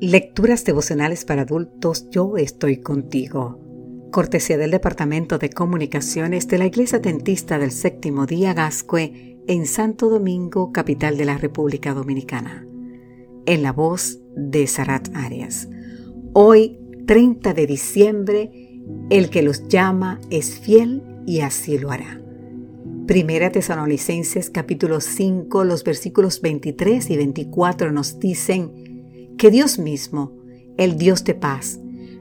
Lecturas devocionales para adultos Yo estoy contigo. Cortesía del Departamento de Comunicaciones de la Iglesia Dentista del Séptimo Día Gascue en Santo Domingo, capital de la República Dominicana. En la voz de Sarat Arias. Hoy, 30 de diciembre, el que los llama es fiel y así lo hará. Primera Tesalonicenses capítulo 5, los versículos 23 y 24 nos dicen, que Dios mismo, el Dios de paz,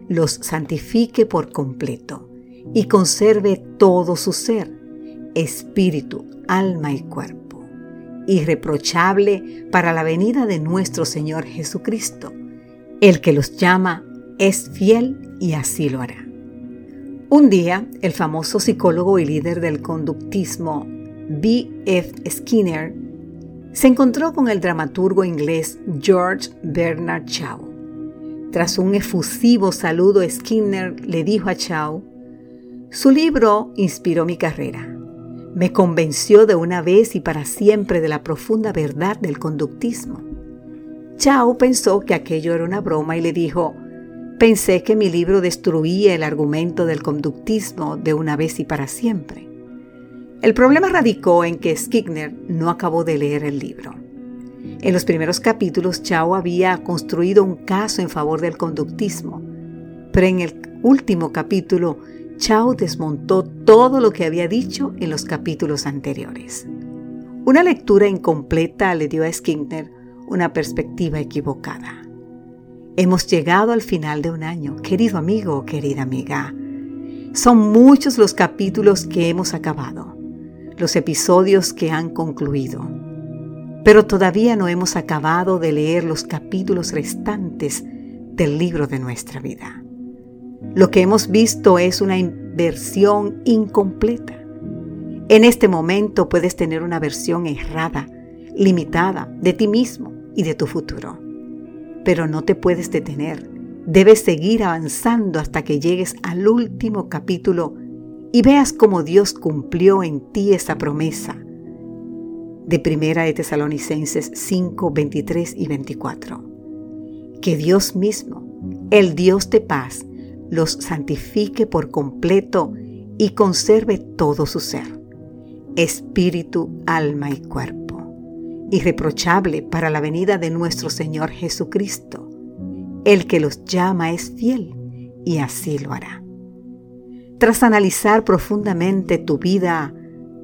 los santifique por completo y conserve todo su ser, espíritu, alma y cuerpo, irreprochable para la venida de nuestro Señor Jesucristo. El que los llama es fiel y así lo hará. Un día, el famoso psicólogo y líder del conductismo B. F. Skinner se encontró con el dramaturgo inglés George Bernard Shaw. Tras un efusivo saludo, Skinner le dijo a Shaw, su libro inspiró mi carrera. Me convenció de una vez y para siempre de la profunda verdad del conductismo. Chao pensó que aquello era una broma y le dijo, pensé que mi libro destruía el argumento del conductismo de una vez y para siempre. El problema radicó en que Skinner no acabó de leer el libro. En los primeros capítulos, Chao había construido un caso en favor del conductismo, pero en el último capítulo, Chao desmontó todo lo que había dicho en los capítulos anteriores. Una lectura incompleta le dio a Skinner una perspectiva equivocada. Hemos llegado al final de un año, querido amigo o querida amiga. Son muchos los capítulos que hemos acabado los episodios que han concluido. Pero todavía no hemos acabado de leer los capítulos restantes del libro de nuestra vida. Lo que hemos visto es una versión incompleta. En este momento puedes tener una versión errada, limitada de ti mismo y de tu futuro. Pero no te puedes detener. Debes seguir avanzando hasta que llegues al último capítulo y veas cómo Dios cumplió en ti esa promesa de Primera de Tesalonicenses 5, 23 y 24. Que Dios mismo, el Dios de paz, los santifique por completo y conserve todo su ser, espíritu, alma y cuerpo, irreprochable para la venida de nuestro Señor Jesucristo. El que los llama es fiel y así lo hará. Tras analizar profundamente tu vida,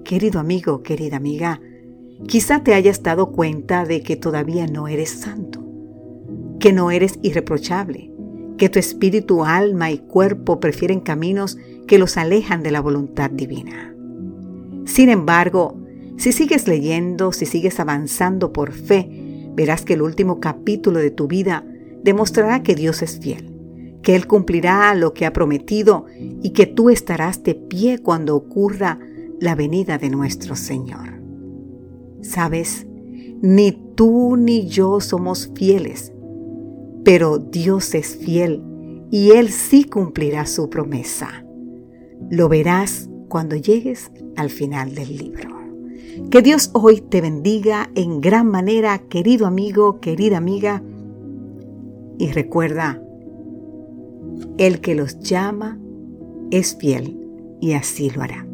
querido amigo, querida amiga, quizá te hayas dado cuenta de que todavía no eres santo, que no eres irreprochable, que tu espíritu, alma y cuerpo prefieren caminos que los alejan de la voluntad divina. Sin embargo, si sigues leyendo, si sigues avanzando por fe, verás que el último capítulo de tu vida demostrará que Dios es fiel que Él cumplirá lo que ha prometido y que tú estarás de pie cuando ocurra la venida de nuestro Señor. ¿Sabes? Ni tú ni yo somos fieles, pero Dios es fiel y Él sí cumplirá su promesa. Lo verás cuando llegues al final del libro. Que Dios hoy te bendiga en gran manera, querido amigo, querida amiga. Y recuerda, el que los llama es fiel y así lo hará.